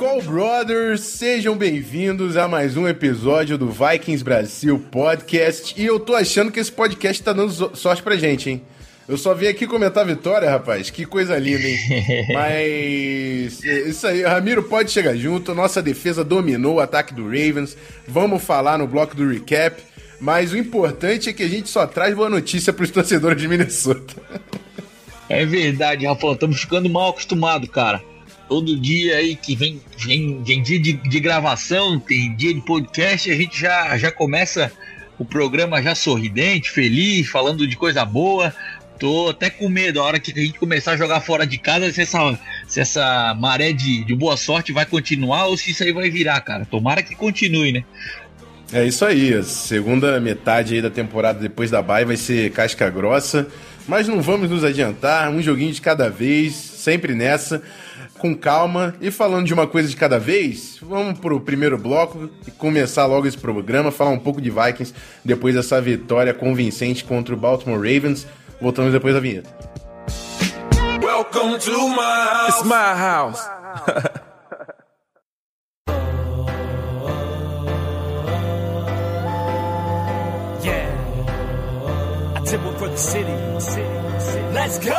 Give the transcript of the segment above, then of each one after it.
Call Brothers, sejam bem-vindos a mais um episódio do Vikings Brasil Podcast. E eu tô achando que esse podcast tá dando so- sorte pra gente, hein? Eu só vim aqui comentar a vitória, rapaz. Que coisa linda, hein? Mas. é Isso aí, Ramiro pode chegar junto. Nossa defesa dominou o ataque do Ravens. Vamos falar no bloco do recap. Mas o importante é que a gente só traz boa notícia pros torcedores de Minnesota. É verdade, Rafael, estamos ficando mal acostumados, cara. Todo dia aí que vem, vem, vem dia de, de gravação, tem dia de podcast, a gente já, já começa o programa já sorridente, feliz, falando de coisa boa. Tô até com medo a hora que a gente começar a jogar fora de casa, se essa, se essa maré de, de boa sorte vai continuar ou se isso aí vai virar, cara. Tomara que continue, né? É isso aí, a segunda metade aí da temporada depois da bye vai ser casca grossa, mas não vamos nos adiantar, um joguinho de cada vez, sempre nessa, com calma. E falando de uma coisa de cada vez, vamos pro primeiro bloco e começar logo esse programa, falar um pouco de Vikings depois dessa vitória convincente contra o Baltimore Ravens. Voltamos depois da vinheta. Welcome to my house. It's my house. Yeah. I tip for the city. Let's go.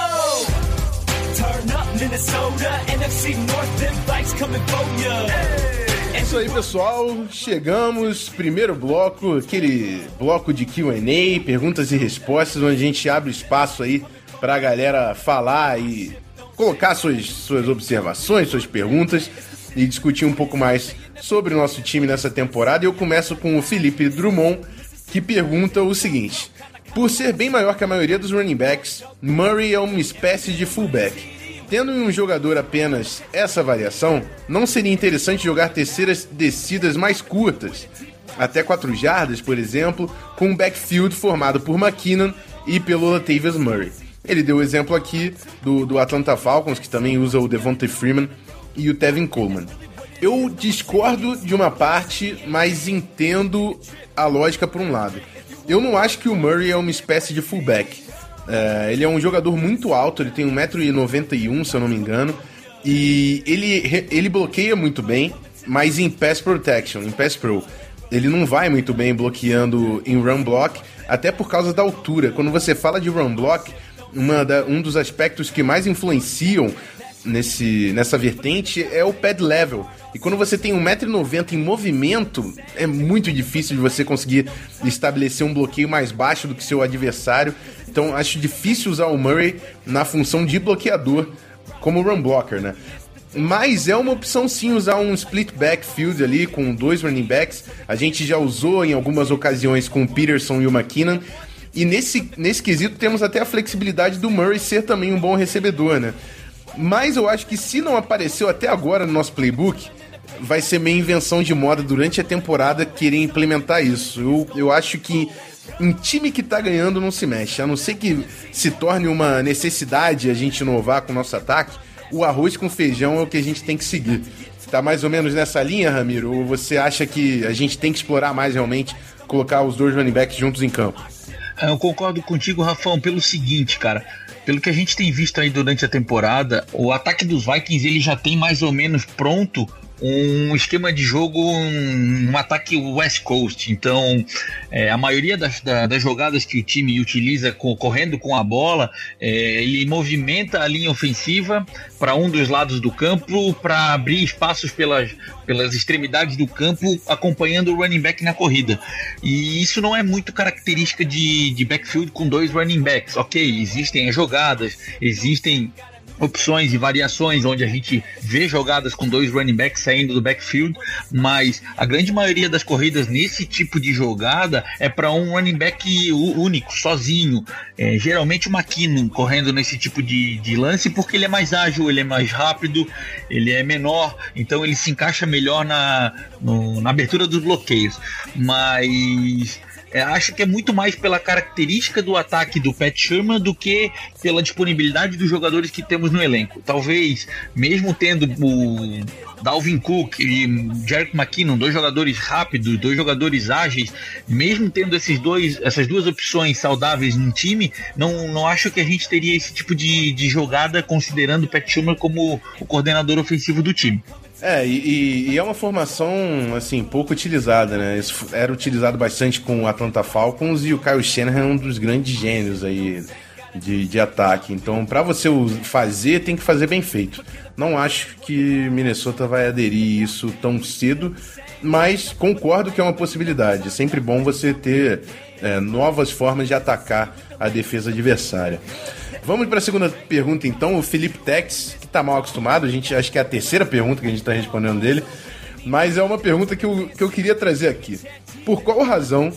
Turn Minnesota, NFC North, bikes coming. É isso aí, pessoal. Chegamos, primeiro bloco, aquele bloco de QA, perguntas e respostas, onde a gente abre espaço aí pra galera falar e colocar suas, suas observações, suas perguntas e discutir um pouco mais sobre o nosso time nessa temporada. Eu começo com o Felipe Drummond, que pergunta o seguinte: Por ser bem maior que a maioria dos running backs, Murray é uma espécie de fullback. Tendo em um jogador apenas essa variação, não seria interessante jogar terceiras descidas mais curtas, até 4 jardas, por exemplo, com um backfield formado por McKinnon e pelo Latavius Murray. Ele deu o exemplo aqui do, do Atlanta Falcons, que também usa o Devontae Freeman e o Tevin Coleman. Eu discordo de uma parte, mas entendo a lógica por um lado. Eu não acho que o Murray é uma espécie de fullback. É, ele é um jogador muito alto, ele tem 1,91m, se eu não me engano. E ele, ele bloqueia muito bem, mas em pass protection, em pass pro. Ele não vai muito bem bloqueando em run block, até por causa da altura. Quando você fala de run block, uma da, um dos aspectos que mais influenciam nesse, nessa vertente é o pad level. E quando você tem 1,90m em movimento, é muito difícil de você conseguir estabelecer um bloqueio mais baixo do que seu adversário. Então acho difícil usar o Murray na função de bloqueador como run blocker, né? Mas é uma opção sim usar um split backfield ali com dois running backs. A gente já usou em algumas ocasiões com o Peterson e o McKinnon. E nesse, nesse quesito temos até a flexibilidade do Murray ser também um bom recebedor, né? Mas eu acho que se não apareceu até agora no nosso playbook, vai ser meio invenção de moda durante a temporada querer implementar isso. Eu, eu acho que um time que tá ganhando não se mexe, a não ser que se torne uma necessidade a gente inovar com o nosso ataque, o arroz com feijão é o que a gente tem que seguir. Tá mais ou menos nessa linha, Ramiro? Ou você acha que a gente tem que explorar mais realmente, colocar os dois running backs juntos em campo? Eu concordo contigo, Rafão, pelo seguinte, cara. Pelo que a gente tem visto aí durante a temporada, o ataque dos Vikings ele já tem mais ou menos pronto um esquema de jogo, um, um ataque West Coast. Então, é, a maioria das, da, das jogadas que o time utiliza co- correndo com a bola, é, ele movimenta a linha ofensiva para um dos lados do campo para abrir espaços pelas, pelas extremidades do campo, acompanhando o running back na corrida. E isso não é muito característica de, de backfield com dois running backs. Ok, existem as jogadas, existem opções e variações onde a gente vê jogadas com dois running backs saindo do backfield, mas a grande maioria das corridas nesse tipo de jogada é para um running back único, sozinho. É, geralmente o McKinnon correndo nesse tipo de, de lance porque ele é mais ágil, ele é mais rápido, ele é menor, então ele se encaixa melhor na, no, na abertura dos bloqueios. Mas é, acho que é muito mais pela característica do ataque do Pat Sherman do que pela disponibilidade dos jogadores que temos no elenco. Talvez, mesmo tendo o Dalvin Cook e Jerick McKinnon, dois jogadores rápidos, dois jogadores ágeis, mesmo tendo esses dois, essas duas opções saudáveis no time, não, não acho que a gente teria esse tipo de, de jogada considerando o Pat Sherman como o coordenador ofensivo do time. É, e, e, é uma formação, assim, pouco utilizada, né? Isso era utilizado bastante com o Atlanta Falcons e o Kyle Shanahan é um dos grandes gênios aí de, de ataque. Então, para você fazer, tem que fazer bem feito. Não acho que Minnesota vai aderir isso tão cedo, mas concordo que é uma possibilidade. É sempre bom você ter é, novas formas de atacar a defesa adversária. Vamos para a segunda pergunta, então. O Felipe Tex, que está mal acostumado, a gente acho que é a terceira pergunta que a gente está respondendo dele, mas é uma pergunta que eu, que eu queria trazer aqui. Por qual razão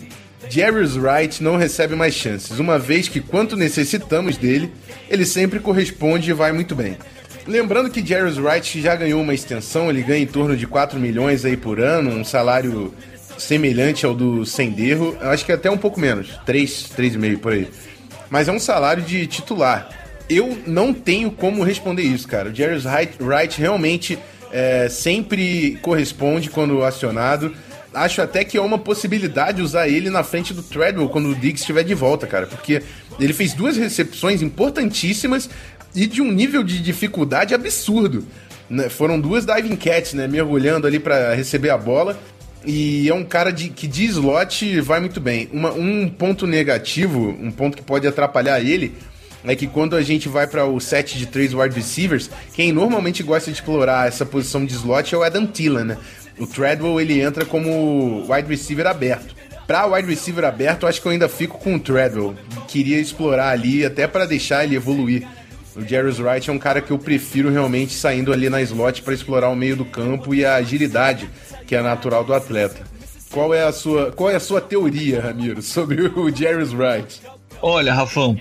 Jerry's Wright não recebe mais chances, uma vez que quanto necessitamos dele, ele sempre corresponde e vai muito bem. Lembrando que Jerry's Wright já ganhou uma extensão, ele ganha em torno de 4 milhões aí por ano, um salário semelhante ao do Senderro, acho que até um pouco menos, 3, 3,5 por aí mas é um salário de titular. Eu não tenho como responder isso, cara. O Jerry Wright realmente é, sempre corresponde quando acionado. Acho até que é uma possibilidade usar ele na frente do Treadwell quando o Diggs estiver de volta, cara, porque ele fez duas recepções importantíssimas e de um nível de dificuldade absurdo. Né? Foram duas diving cats, né, mergulhando ali para receber a bola e é um cara de, que de slot vai muito bem. Uma, um ponto negativo, um ponto que pode atrapalhar ele, é que quando a gente vai para o set de três wide receivers, quem normalmente gosta de explorar essa posição de slot é o Adam Thielen, né? O Treadwell ele entra como wide receiver aberto. Para wide receiver aberto, eu acho que eu ainda fico com o Treadwell. Queria explorar ali até para deixar ele evoluir. O Jarvis Wright é um cara que eu prefiro realmente saindo ali na slot para explorar o meio do campo e a agilidade que é natural do atleta. Qual é a sua, qual é a sua teoria, Ramiro, sobre o Jarvis Wright? Olha, Rafão,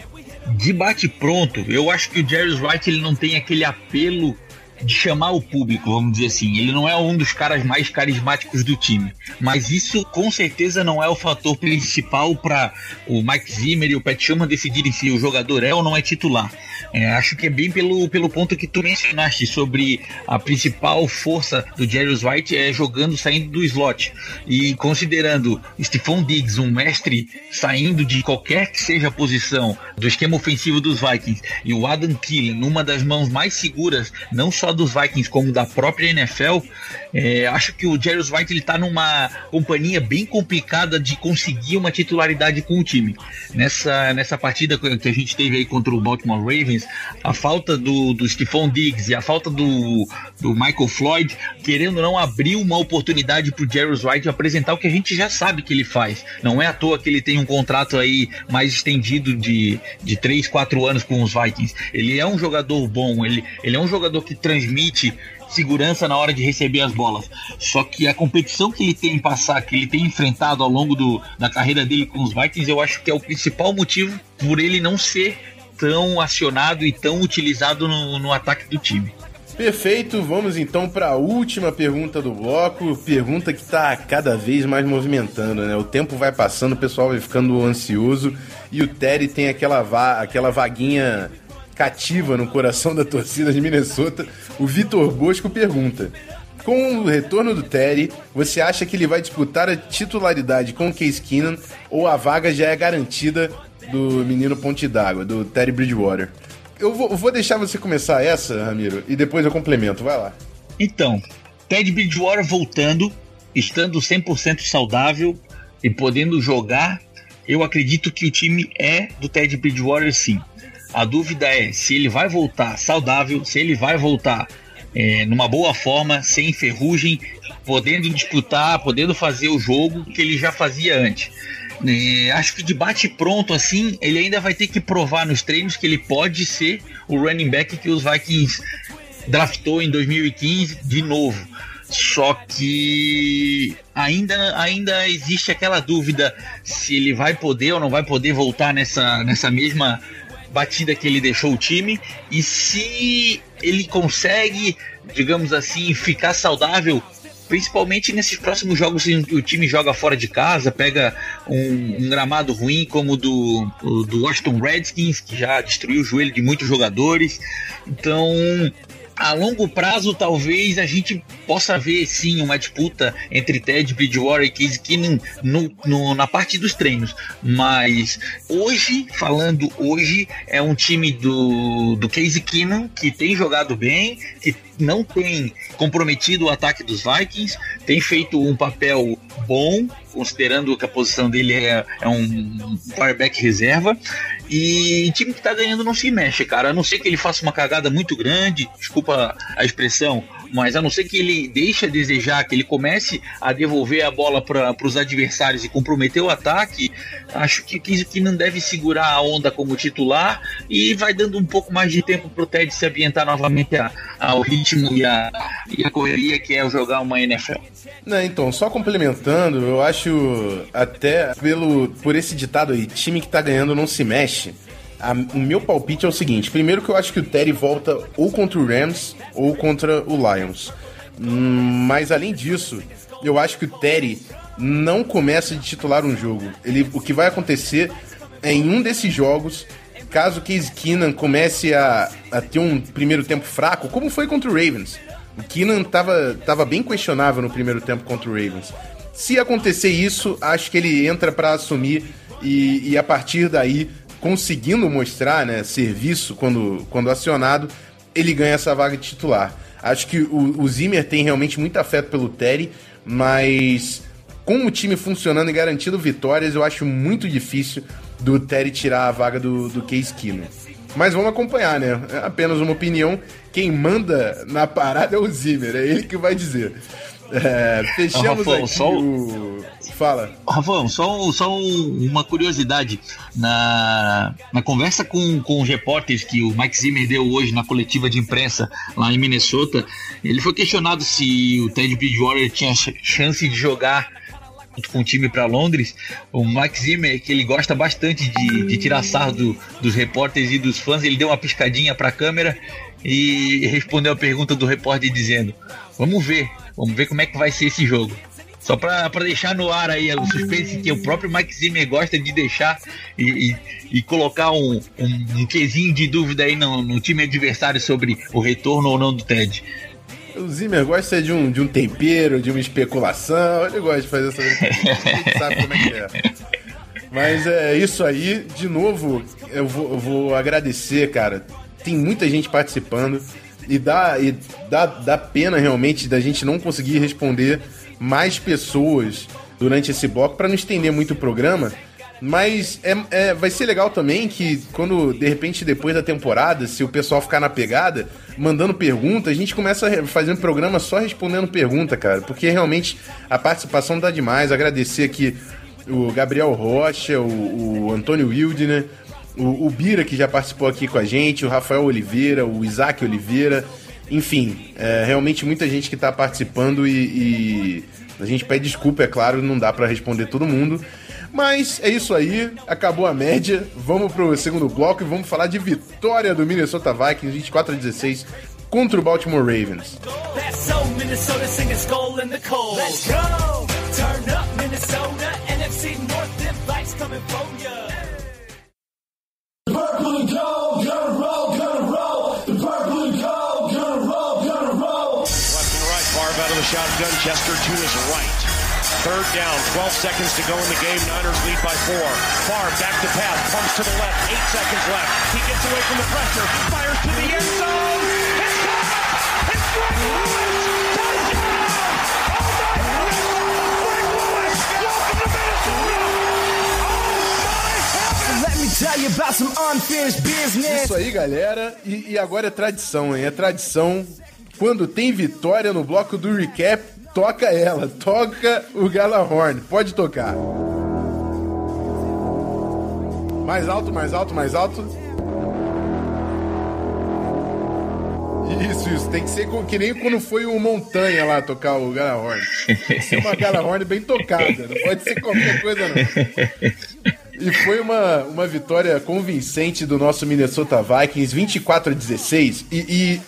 de bate pronto, eu acho que o Jarvis Wright ele não tem aquele apelo de chamar o público, vamos dizer assim. Ele não é um dos caras mais carismáticos do time, mas isso com certeza não é o fator principal para o Mike Zimmer e o Pat Sherman decidirem se o jogador é ou não é titular. É, acho que é bem pelo, pelo ponto que tu mencionaste sobre a principal força do Jarius White é jogando saindo do slot e considerando Stephon Diggs um mestre saindo de qualquer que seja a posição do esquema ofensivo dos Vikings e o Adam Thielen numa das mãos mais seguras não só dos Vikings como da própria NFL, é, acho que o Jarius White ele tá numa companhia bem complicada de conseguir uma titularidade com o time. Nessa, nessa partida que a gente teve aí contra o Baltimore Ravens, a falta do, do Stephon Diggs e a falta do, do Michael Floyd, querendo não abrir uma oportunidade para o Jarius White apresentar o que a gente já sabe que ele faz. Não é à toa que ele tem um contrato aí mais estendido de, de 3, 4 anos com os Vikings. Ele é um jogador bom, ele, ele é um jogador que transmite segurança na hora de receber as bolas. Só que a competição que ele tem em passar, que ele tem enfrentado ao longo do, da carreira dele com os Vikings, eu acho que é o principal motivo por ele não ser tão acionado e tão utilizado no, no ataque do time. Perfeito, vamos então para a última pergunta do bloco, pergunta que está cada vez mais movimentando, né? O tempo vai passando, o pessoal vai ficando ansioso e o Terry tem aquela, va aquela vaguinha cativa no coração da torcida de Minnesota, o Vitor Bosco pergunta: Com o retorno do Terry, você acha que ele vai disputar a titularidade com o Case Keenan ou a vaga já é garantida do menino Ponte d'Água, do Terry Bridgewater? Eu vou, vou deixar você começar essa, Ramiro, e depois eu complemento. Vai lá. Então, Ted Bridgewater voltando, estando 100% saudável e podendo jogar, eu acredito que o time é do Ted Bridgewater sim. A dúvida é se ele vai voltar saudável, se ele vai voltar é, numa boa forma, sem ferrugem, podendo disputar, podendo fazer o jogo que ele já fazia antes. É, acho que de bate pronto assim, ele ainda vai ter que provar nos treinos que ele pode ser o running back que os Vikings draftou em 2015 de novo. Só que ainda, ainda existe aquela dúvida se ele vai poder ou não vai poder voltar nessa, nessa mesma batida que ele deixou o time e se ele consegue, digamos assim, ficar saudável principalmente nesses próximos jogos que o time joga fora de casa, pega um, um gramado ruim como o do, do Washington Redskins, que já destruiu o joelho de muitos jogadores. Então, a longo prazo, talvez a gente possa ver sim uma disputa entre Ted Bridgewater e Case Keenum no, no, na parte dos treinos. Mas hoje, falando hoje, é um time do, do Case Keenum que tem jogado bem, que não tem comprometido o ataque dos Vikings, tem feito um papel bom, considerando que a posição dele é, é um quarterback reserva. E time que tá ganhando não se mexe, cara. A não ser que ele faça uma cagada muito grande, desculpa a expressão, mas a não ser que ele deixe a desejar, que ele comece a devolver a bola para os adversários e comprometer o ataque, acho que que não deve segurar a onda como titular e vai dando um pouco mais de tempo pro Ted se ambientar novamente a, ao ritmo e a, e a correria que é jogar uma NFL. Não, então, só complementando, eu acho até pelo por esse ditado aí, time que tá ganhando não se mexe. A, o meu palpite é o seguinte: primeiro que eu acho que o Terry volta ou contra o Rams ou contra o Lions. Hum, mas além disso, eu acho que o Terry não começa de titular um jogo. Ele, o que vai acontecer é em um desses jogos, caso Case Keenan comece a, a ter um primeiro tempo fraco, como foi contra o Ravens. O Keenan tava, tava bem questionável no primeiro tempo contra o Ravens. Se acontecer isso, acho que ele entra para assumir e, e a partir daí conseguindo mostrar né, serviço quando, quando acionado, ele ganha essa vaga de titular. Acho que o, o Zimmer tem realmente muito afeto pelo Terry, mas com o time funcionando e garantindo vitórias, eu acho muito difícil do Terry tirar a vaga do, do Case Keenum. Mas vamos acompanhar, né? É apenas uma opinião. Quem manda na parada é o Zimmer, é ele que vai dizer. É, fechamos Rafael, aqui só o... Fala. Rafael, só, só uma curiosidade. Na, na conversa com, com os repórteres que o Mike Zimmer deu hoje na coletiva de imprensa lá em Minnesota, ele foi questionado se o Ted Bridgewater tinha chance de jogar com o time para Londres, o Mike Zimmer, que ele gosta bastante de, de tirar sarro do, dos repórteres e dos fãs, ele deu uma piscadinha para a câmera e respondeu a pergunta do repórter dizendo: Vamos ver, vamos ver como é que vai ser esse jogo. Só para deixar no ar aí o suspense que o próprio Mike Zimmer gosta de deixar e, e, e colocar um, um, um quesinho de dúvida aí no, no time adversário sobre o retorno ou não do Ted. O Zimmer gosta de um, de um tempero, de uma especulação. Ele gosta de fazer essa. Sabe como é que é. Mas é isso aí. De novo, eu vou, eu vou agradecer, cara. Tem muita gente participando. E dá, e dá, dá pena realmente da gente não conseguir responder mais pessoas durante esse bloco para não estender muito o programa. Mas é, é, vai ser legal também que quando, de repente, depois da temporada, se o pessoal ficar na pegada, mandando pergunta, a gente começa a fazer um programa só respondendo pergunta, cara. Porque realmente a participação dá demais. Agradecer aqui o Gabriel Rocha, o, o Antônio Wildner, o, o Bira, que já participou aqui com a gente, o Rafael Oliveira, o Isaac Oliveira. Enfim, é, realmente muita gente que está participando e, e a gente pede desculpa, é claro, não dá para responder todo mundo. Mas é isso aí, acabou a média. Vamos pro segundo bloco e vamos falar de vitória do Minnesota Vikings 24 a 16 contra o Baltimore Ravens. Shotgun Chester to his right. Third down, 12 seconds to go in the game. Niners lead by four. Far back to pass, pumps to the left, eight seconds left. He gets away from the pressure, fires to the end zone. It's caught! It's Greg Lewis! Touchdown! Oh my God! Greg Lewis! Welcome to Minnesota! Oh Let me tell you about some unfinished business. Isso aí, galera. E, e agora é tradição, hein? É tradição quando tem vitória no bloco do recap, toca ela, toca o Galahorn, pode tocar. Mais alto, mais alto, mais alto. Isso, isso. Tem que ser que nem quando foi o Montanha lá tocar o Galahorn. Tem que ser uma Galahorn bem tocada. Não pode ser qualquer coisa, não. E foi uma, uma vitória convincente do nosso Minnesota Vikings, 24 a 16. E, e- e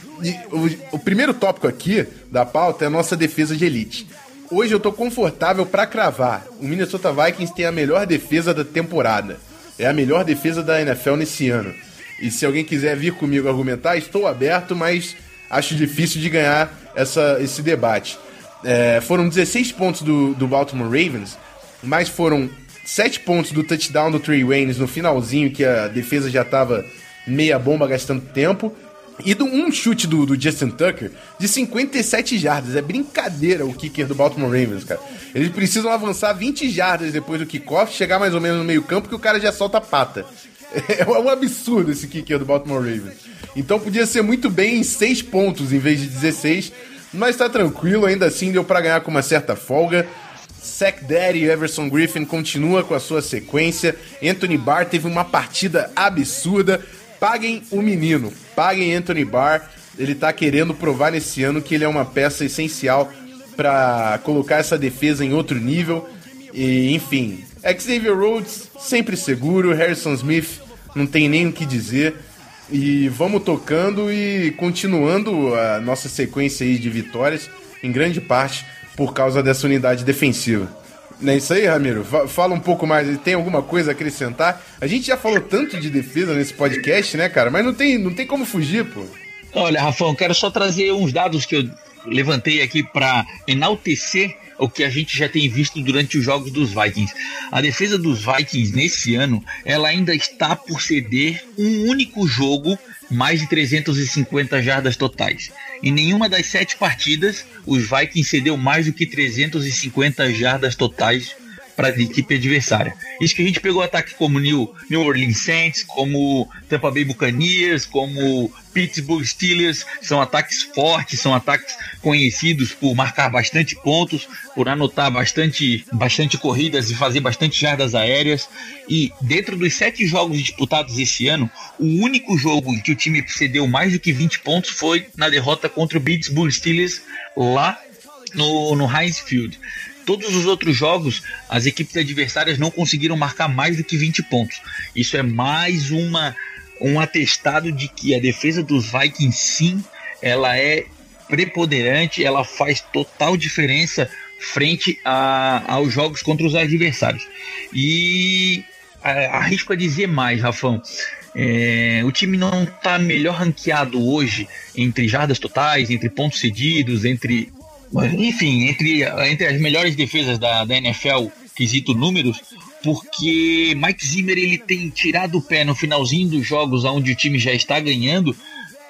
o, o primeiro tópico aqui da pauta é a nossa defesa de elite. Hoje eu tô confortável pra cravar. O Minnesota Vikings tem a melhor defesa da temporada. É a melhor defesa da NFL nesse ano. E se alguém quiser vir comigo argumentar, estou aberto, mas acho difícil de ganhar essa, esse debate. É, foram 16 pontos do, do Baltimore Ravens, mas foram 7 pontos do touchdown do Trey Waynes no finalzinho, que a defesa já estava meia bomba gastando tempo. E do um chute do, do Justin Tucker de 57 jardas. É brincadeira o kicker do Baltimore Ravens, cara. Eles precisam avançar 20 jardas depois do kickoff, chegar mais ou menos no meio campo, que o cara já solta a pata. É um absurdo esse kicker do Baltimore Ravens. Então podia ser muito bem em 6 pontos em vez de 16, mas tá tranquilo, ainda assim deu pra ganhar com uma certa folga. Sack Daddy Everson Griffin continua com a sua sequência. Anthony Barr teve uma partida absurda. Paguem o menino, paguem Anthony Barr. Ele tá querendo provar nesse ano que ele é uma peça essencial para colocar essa defesa em outro nível. E, enfim, Xavier Rhodes sempre seguro, Harrison Smith não tem nem o que dizer. E vamos tocando e continuando a nossa sequência aí de vitórias, em grande parte por causa dessa unidade defensiva. Não é isso aí, Ramiro? Fa- Fala um pouco mais. Tem alguma coisa a acrescentar? A gente já falou tanto de defesa nesse podcast, né, cara? Mas não tem, não tem como fugir, pô. Olha, Rafão, quero só trazer uns dados que eu levantei aqui para enaltecer o que a gente já tem visto durante os jogos dos Vikings. A defesa dos Vikings nesse ano, ela ainda está por ceder um único jogo mais de 350 jardas totais. Em nenhuma das sete partidas, os Vikings cedeu mais do que 350 jardas totais para a equipe adversária. Isso que a gente pegou ataque como New, New Orleans Saints, como Tampa Bay Buccaneers, como Pittsburgh Steelers, são ataques fortes, são ataques conhecidos por marcar bastante pontos, por anotar bastante, bastante corridas e fazer bastante jardas aéreas. E dentro dos sete jogos disputados esse ano, o único jogo em que o time cedeu mais do que 20 pontos foi na derrota contra o Pittsburgh Steelers lá no, no Heinz Field. Todos os outros jogos, as equipes adversárias não conseguiram marcar mais do que 20 pontos. Isso é mais uma um atestado de que a defesa dos Vikings sim, ela é preponderante, ela faz total diferença frente a, aos jogos contra os adversários. E a- arrisco a dizer mais, Rafão. É, o time não está melhor ranqueado hoje entre jardas totais, entre pontos cedidos, entre enfim, entre, entre as melhores defesas da, da NFL, quesito números, porque Mike Zimmer ele tem tirado o pé no finalzinho dos jogos onde o time já está ganhando,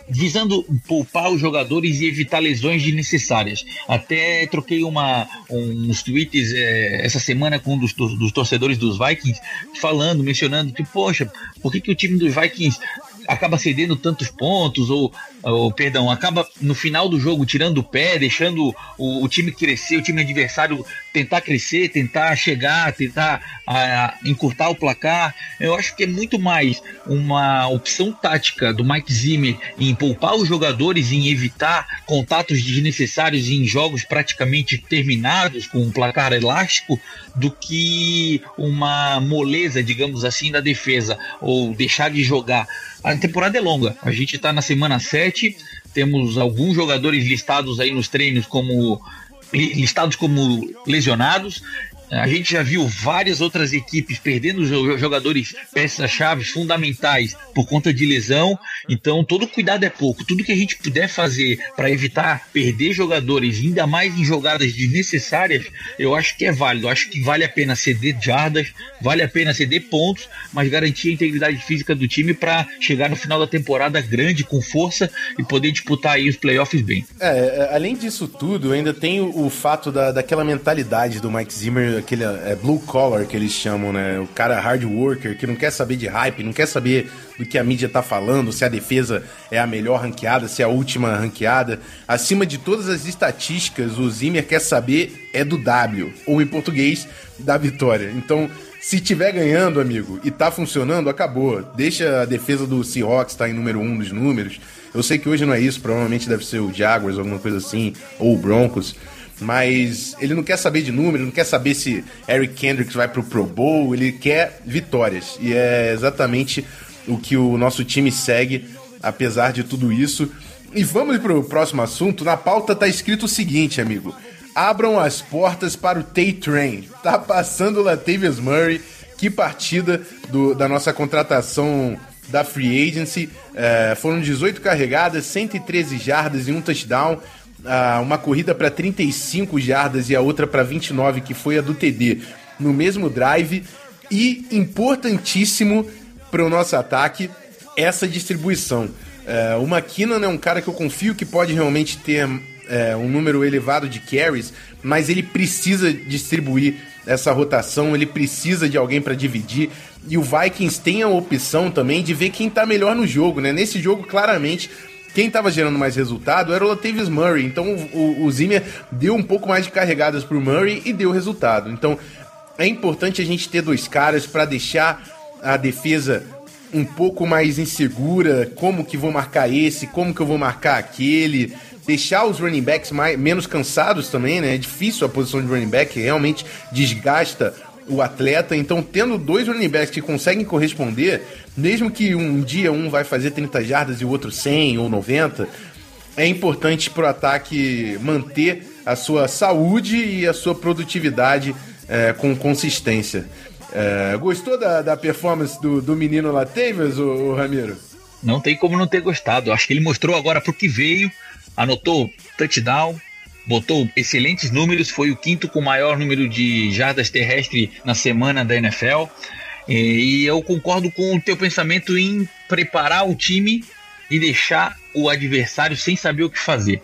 visando poupar os jogadores e evitar lesões desnecessárias. Até troquei uma, uns tweets é, essa semana com um dos, dos, torcedores dos Vikings, falando, mencionando que, poxa, por que, que o time dos Vikings acaba cedendo tantos pontos, ou, ou, perdão, acaba no final do jogo tirando o pé, deixando o, o time crescer, o time adversário tentar crescer, tentar chegar, tentar a, encurtar o placar. Eu acho que é muito mais uma opção tática do Mike Zimmer em poupar os jogadores, em evitar contatos desnecessários em jogos praticamente terminados, com um placar elástico, do que uma moleza, digamos assim, da defesa, ou deixar de jogar. A temporada é longa, a gente está na semana 7, temos alguns jogadores listados aí nos treinos como listados como lesionados. A gente já viu várias outras equipes perdendo jogadores, peças-chave fundamentais por conta de lesão. Então, todo cuidado é pouco. Tudo que a gente puder fazer para evitar perder jogadores, ainda mais em jogadas desnecessárias, eu acho que é válido. Eu acho que vale a pena ceder jardas, vale a pena ceder pontos, mas garantir a integridade física do time para chegar no final da temporada grande, com força e poder disputar aí os playoffs bem. É, além disso tudo, ainda tem o, o fato da, daquela mentalidade do Mike Zimmer aquele é, blue collar que eles chamam, né? O cara hard worker que não quer saber de hype, não quer saber do que a mídia tá falando, se a defesa é a melhor ranqueada, se é a última ranqueada. Acima de todas as estatísticas, o Zimmer quer saber é do W, ou em português, da vitória. Então, Se tiver ganhando, amigo, e tá funcionando, acabou. Deixa a defesa do Seahawks estar tá em número um dos números. Eu sei que hoje não é isso, provavelmente deve ser o Jaguars, alguma coisa assim, ou o Broncos. Mas ele não quer saber de número, não quer saber se Eric Kendricks vai pro Pro Bowl, ele quer vitórias. E é exatamente o que o nosso time segue, apesar de tudo isso. E vamos pro próximo assunto. Na pauta tá escrito o seguinte, amigo. Abram as portas para o Tay-Train. Tá passando o Latavius Murray. Que partida do, da nossa contratação da Free Agency. É, foram 18 carregadas, 113 jardas e um touchdown. Uh, uma corrida para 35 jardas e a outra para 29, que foi a do TD, no mesmo drive. E importantíssimo para o nosso ataque, essa distribuição. Uh, o McKinnon é um cara que eu confio que pode realmente ter uh, um número elevado de carries, mas ele precisa distribuir essa rotação, ele precisa de alguém para dividir. E o Vikings tem a opção também de ver quem está melhor no jogo, né? Nesse jogo, claramente, quem estava gerando mais resultado era o Latavius Murray. Então o, o Zimmer deu um pouco mais de carregadas para o Murray e deu resultado. Então é importante a gente ter dois caras para deixar a defesa um pouco mais insegura, como que vou marcar esse, como que eu vou marcar aquele, deixar os running backs mais, menos cansados também, né? É difícil a posição de running back, realmente desgasta o atleta. Então, tendo dois running backs que conseguem corresponder, mesmo que um dia um vai fazer 30 jardas e o outro 100 ou 90, é importante para o ataque manter a sua saúde e a sua produtividade é, com consistência. É, gostou da, da performance do, do menino Latavius, o, o Ramiro? Não tem como não ter gostado. Acho que ele mostrou agora para o que veio, anotou touchdown, botou excelentes números, foi o quinto com maior número de jardas terrestres na semana da NFL. E eu concordo com o teu pensamento em preparar o time e deixar o adversário sem saber o que fazer.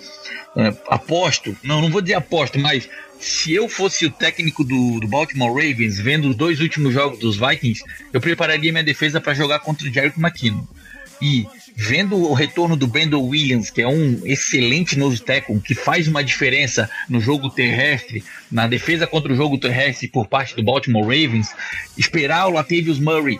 É, aposto, não, não vou dizer aposto, mas se eu fosse o técnico do, do, Baltimore Ravens, vendo os dois últimos jogos dos Vikings, eu prepararia minha defesa para jogar contra o Jerick McKinnon. E vendo o retorno do Brandon Williams, que é um excelente nose tackle, que faz uma diferença no jogo terrestre, na defesa contra o jogo terrestre por parte do Baltimore Ravens, esperar o Latavius Murray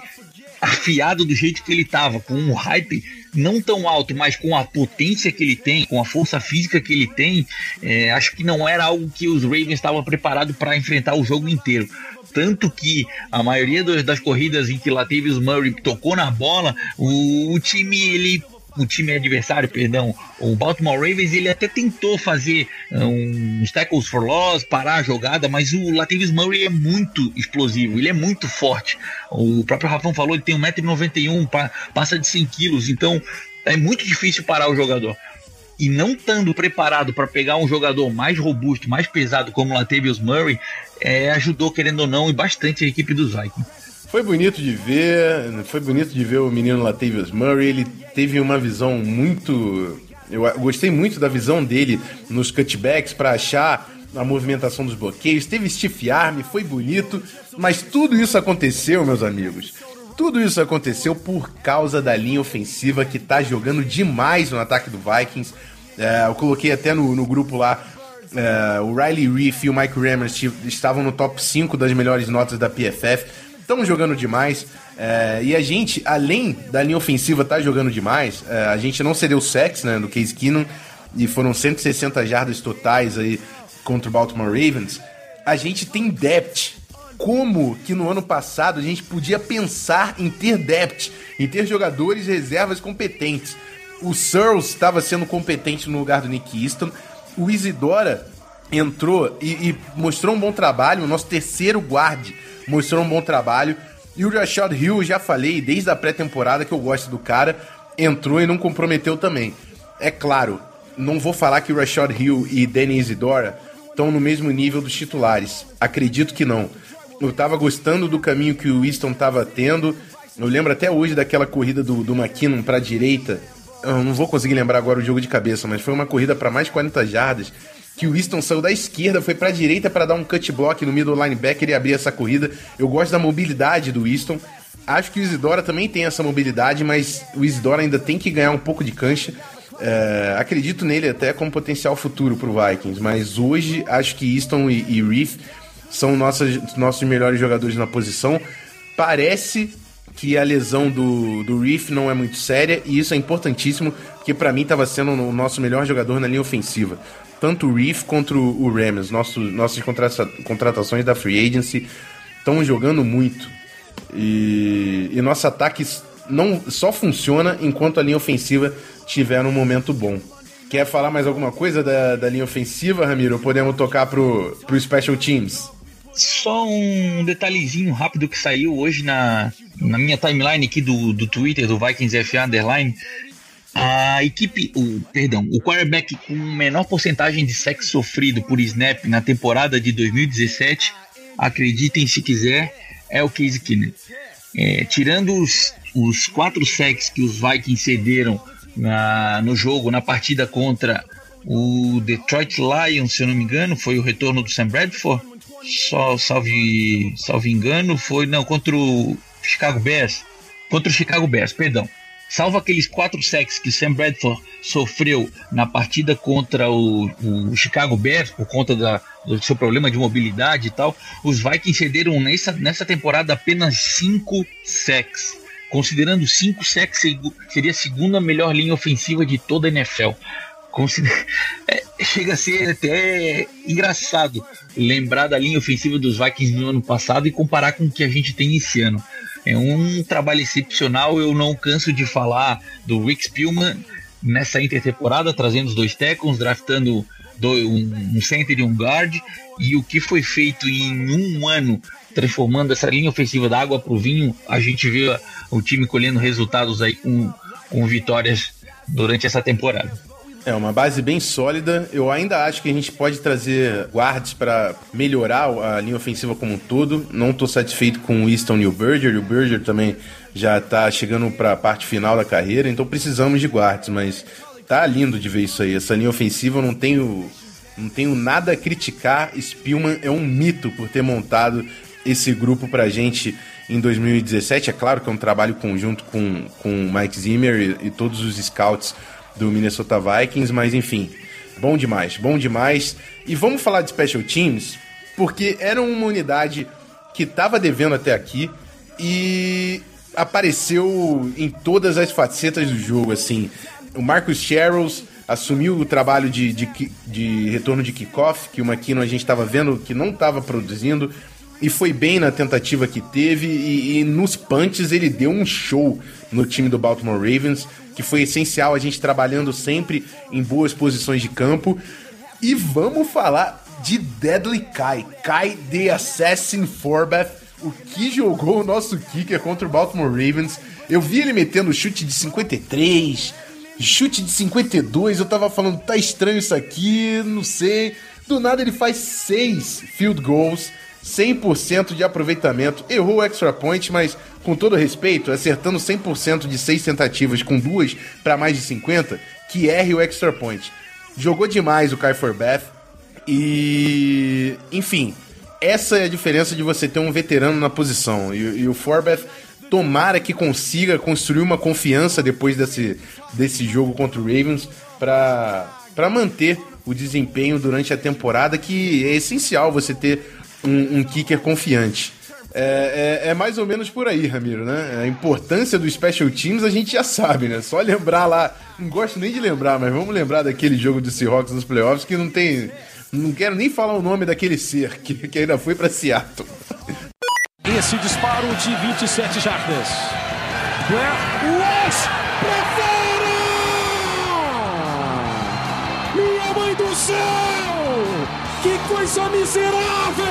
afiado do jeito que ele estava, com um hype não tão alto, mas com a potência que ele tem, com a força física que ele tem, é, acho que não era algo que os Ravens estavam preparados para enfrentar o jogo inteiro. Tanto que a maioria das corridas em que Latavius Murray tocou na bola, o, o time ele o time adversário, perdão, o Baltimore Ravens, ele até tentou fazer um tackles for loss, parar a jogada, mas o Latavius Murray é muito explosivo, ele é muito forte. O próprio Rafão falou, ele tem 1,91m, passa de 100 quilos, então é muito difícil parar o jogador. E não estando preparado para pegar um jogador mais robusto, mais pesado como o Latavius Murray, é, ajudou, querendo ou não, e bastante a equipe dos Vikings. Foi bonito de ver, foi bonito de ver o menino Latavius Murray. Ele teve uma visão muito. Eu gostei muito da visão dele nos cutbacks para achar a movimentação dos bloqueios. Teve stiff arm, foi bonito, mas tudo isso aconteceu, meus amigos. Tudo isso aconteceu por causa da linha ofensiva que tá jogando demais no ataque do Vikings. É, eu coloquei até no, no grupo lá é, o Riley Reef e o Mike Rammers estavam no top 5 das melhores notas da PFF. Estão jogando demais. É, e a gente, além da linha ofensiva estar tá jogando demais, é, a gente não cedeu sex né, do Case Keenum. E foram 160 jardas totais aí contra o Baltimore Ravens. A gente tem depth. Como que no ano passado a gente podia pensar em ter depth, em ter jogadores reservas competentes. O Searles estava sendo competente no lugar do Nick Easton o Isidora entrou e, e, mostrou um bom trabalho. O nosso terceiro guarde mostrou um bom trabalho. E o Rashad Hill, já falei desde a pré-temporada que eu gosto do cara, entrou e não comprometeu também. É claro, não vou falar que o Rashad Hill e Danny Isidora estão no mesmo nível dos titulares. Acredito que não. Eu tava gostando do caminho que o Winston tava tendo. Eu lembro até hoje daquela corrida do, do McKinnon pra direita, eu não vou conseguir lembrar agora o jogo de cabeça, mas foi uma corrida para mais de 40 jardas. Que o Winston saiu da esquerda, foi para a direita para dar um cut block no middle linebacker e abrir essa corrida. Eu gosto da mobilidade do Winston. Acho que o Isidora também tem essa mobilidade, mas o Isidora ainda tem que ganhar um pouco de cancha. É, acredito nele até como potencial futuro para o Vikings, mas hoje acho que Easton e, e Reef são nossas, nossos melhores jogadores na posição. Parece que a lesão do, do Reef não é muito séria e isso é importantíssimo, porque para mim estava sendo o nosso melhor jogador na linha ofensiva. Tanto o Reef quanto o Rams, nosso, nossas contratações da Free Agency, estão jogando muito. E, e nosso ataque não só funciona enquanto a linha ofensiva tiver um momento bom. Quer falar mais alguma coisa da, da linha ofensiva, Ramiro? Podemos tocar pro, pro Special Teams? Só um detalhezinho rápido que saiu hoje na, na minha timeline aqui do, do Twitter, do Vikings FA Underline. A equipe, o, perdão, o quarterback com menor porcentagem de sexo sofrido por snap na temporada de 2017, acreditem se quiser, é o Casey Keenum. É, tirando os, os quatro sacks que os Vikings cederam na, no jogo, na partida contra o Detroit Lions, se eu não me engano, foi o retorno do Sam Bradford. Só, salve, salve engano, foi não contra o Chicago Bears. Contra o Chicago Bears, perdão. Salvo aqueles quatro sacks que Sam Bradford sofreu na partida contra o, o Chicago Bears por conta da, do seu problema de mobilidade e tal, os Vikings cederam nessa, nessa temporada apenas cinco sacks. Considerando cinco sacks, seria a segunda melhor linha ofensiva de toda a NFL. Consider... É, chega a ser até engraçado lembrar da linha ofensiva dos Vikings no ano passado e comparar com o que a gente tem esse ano. É um trabalho excepcional. Eu não canso de falar do Rick Spielman nessa intertemporada, trazendo os dois tackles, draftando um, um center e um guard. E o que foi feito em um ano, transformando essa linha ofensiva da água para o vinho, a gente vê o time colhendo resultados aí com, com vitórias durante essa temporada. É uma base bem sólida. Eu ainda acho que a gente pode trazer guards para melhorar a linha ofensiva como um todo. Não estou satisfeito com o Easton e o Berger. O Berger também já está chegando para a parte final da carreira, então precisamos de guards. Mas tá lindo de ver isso aí. Essa linha ofensiva eu não tenho, não tenho nada a criticar. Spielman é um mito por ter montado esse grupo para gente em 2017. É claro que é um trabalho conjunto com, com o Mike Zimmer e, e todos os scouts do Minnesota Vikings, mas enfim, bom demais, bom demais. E vamos falar de Special Teams, porque era uma unidade que estava devendo até aqui e apareceu em todas as facetas do jogo, assim. O Marcus Sherrills assumiu o trabalho de, de, de retorno de kickoff, que uma Kino a gente estava vendo que não estava produzindo, e foi bem na tentativa que teve, e, e nos punches ele deu um show no time do Baltimore Ravens que foi essencial a gente trabalhando sempre em boas posições de campo. E vamos falar de Deadly Kai, Kai The Assassin Forbath, o que jogou o nosso kicker contra o Baltimore Ravens. Eu vi ele metendo chute de 53, chute de 52, eu tava falando, tá estranho isso aqui, não sei. Do nada ele faz seis field goals 100% de aproveitamento. Errou o extra point, mas com todo respeito, acertando 100% de seis tentativas com duas para mais de 50, que erre o extra point. Jogou demais o Kai Forbath e, enfim, essa é a diferença de você ter um veterano na posição. E, e o Forbath tomara que consiga construir uma confiança depois desse, desse jogo contra o Ravens para manter o desempenho durante a temporada, que é essencial você ter um, um kicker confiante. É, é, é, mais ou menos por aí, Ramiro, né? A importância do Special Teams a gente já sabe, né? Só lembrar lá, não gosto nem de lembrar, mas vamos lembrar daquele jogo do Seahawks nos playoffs que não tem. Não quero nem falar o nome daquele ser que, que ainda foi para Seattle. Esse disparo de 27 jardas. West Coisa miserável!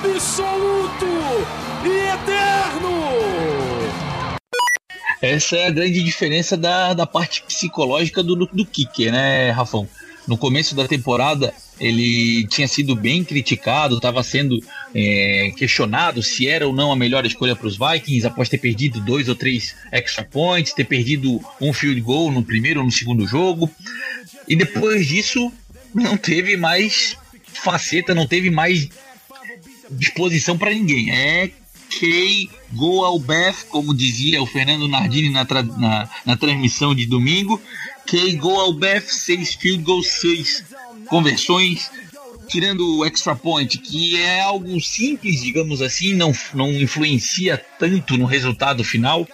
absoluto e eterno. Essa é a grande diferença da, da parte psicológica do, do kicker, né, Rafão? No começo da temporada, ele tinha sido bem criticado, estava sendo é, questionado se era ou não a melhor escolha para os Vikings, após ter perdido dois ou três extra points, ter perdido um field goal no primeiro ou no segundo jogo. E depois disso, não teve mais faceta, não teve mais disposição para ninguém. É K, go ao Beth, como dizia o Fernando Nardini na, na, na transmissão de domingo. K, go ao Beth, 6 field goals, 6 conversões, tirando o extra point, que é algo simples, digamos assim, não, não influencia tanto no resultado final,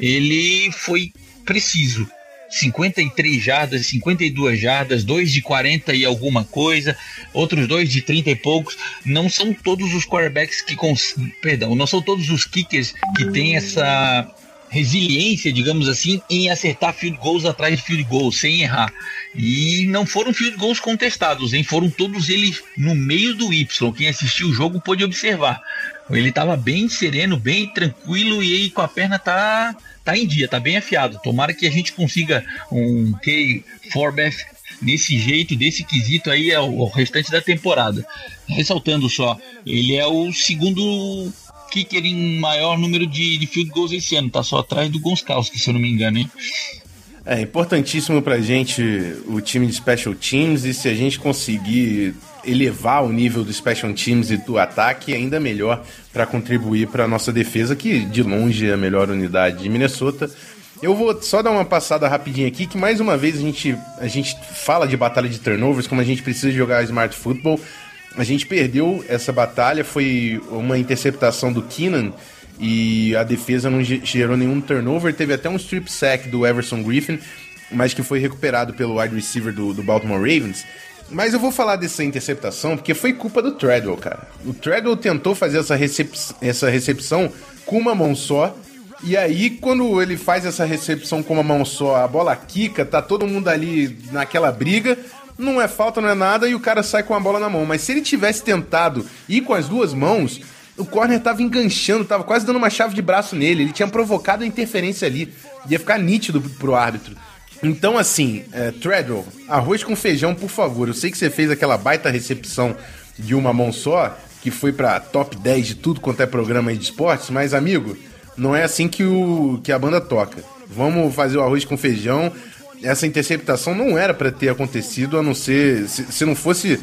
ele foi preciso. 53 jardas, 52 jardas, dois de 40 e alguma coisa, outros dois de 30 e poucos. Não são todos os quarterbacks que cons... perdão, não são todos os kickers que têm essa resiliência, digamos assim, em acertar field goals atrás de field goals, sem errar. E não foram field goals contestados, hein? Foram todos eles no meio do Y. Quem assistiu o jogo pôde observar. Ele estava bem sereno, bem tranquilo e aí com a perna tá tá em dia, tá bem afiado. Tomara que a gente consiga um K Forbeth nesse jeito, desse quesito aí o restante da temporada. Ressaltando só, ele é o segundo kicker em maior número de, de field goals esse ano, tá só atrás do Gonskowski, se eu não me engano, hein? É importantíssimo pra gente o time de Special Teams e se a gente conseguir elevar o nível do Special Teams e do ataque, ainda melhor para contribuir para nossa defesa, que de longe é a melhor unidade de Minnesota. Eu vou só dar uma passada rapidinho aqui, que mais uma vez a gente, a gente fala de batalha de turnovers, como a gente precisa jogar Smart Football. A gente perdeu essa batalha, foi uma interceptação do Keenan e a defesa não gerou nenhum turnover. Teve até um strip sack do Everson Griffin, mas que foi recuperado pelo wide receiver do, do Baltimore Ravens. Mas eu vou falar dessa interceptação porque foi culpa do Treadwell, cara. O Treadwell tentou fazer essa, recep essa recepção com uma mão só. E aí, quando ele faz essa recepção com uma mão só, a bola quica, tá todo mundo ali naquela briga. Não é falta, não é nada, e o cara sai com a bola na mão. Mas se ele tivesse tentado ir com as duas mãos, o corner tava enganchando, tava quase dando uma chave de braço nele. Ele tinha provocado a interferência ali. Ia ficar nítido pro árbitro. Então, assim, é, Treadwell, arroz com feijão, por favor. Eu sei que você fez aquela baita recepção de uma mão só, que foi pra top 10 de tudo quanto é programa de esportes, mas, amigo, não é assim que, o, que a banda toca. Vamos fazer o arroz com feijão. Essa interceptação não era para ter acontecido, a não ser. Se, se não fosse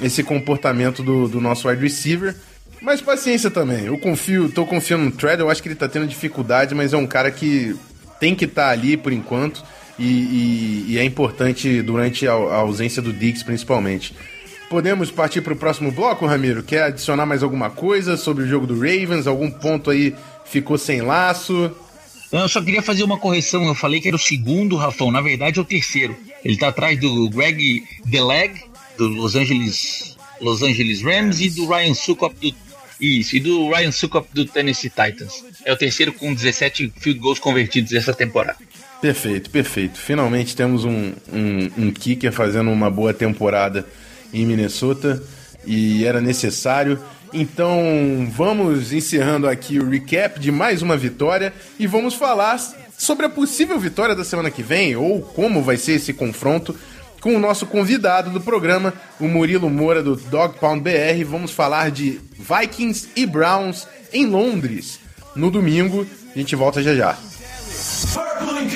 esse comportamento do, do nosso wide receiver. Mas paciência também. Eu confio, tô confiando no Treadwell, eu acho que ele tá tendo dificuldade, mas é um cara que tem que estar tá ali por enquanto. E, e, e, é importante durante a, a ausência do Dix, principalmente. Podemos partir para o próximo bloco, Ramiro? Quer adicionar mais alguma coisa sobre o jogo do Ravens? Algum ponto aí ficou sem laço? Eu só queria fazer uma correção. Eu falei que era o segundo, Rafão. Na verdade, é o terceiro. Ele está atrás do Greg Deleg, do Los Angeles, Los Angeles Rams, e do Ryan Sukop do isso, e do Ryan Sukop do Tennessee Titans. É o terceiro com 17 field goals convertidos essa temporada. Perfeito, perfeito. Finalmente temos um, um, um kicker fazendo uma boa temporada em Minnesota e era necessário. Então vamos encerrando aqui o recap de mais uma vitória e vamos falar sobre a possível vitória da semana que vem ou como vai ser esse confronto com o nosso convidado do programa, o Murilo Moura do Dog Pound BR. Vamos falar de Vikings e Browns em Londres no domingo. A gente volta já já. Purple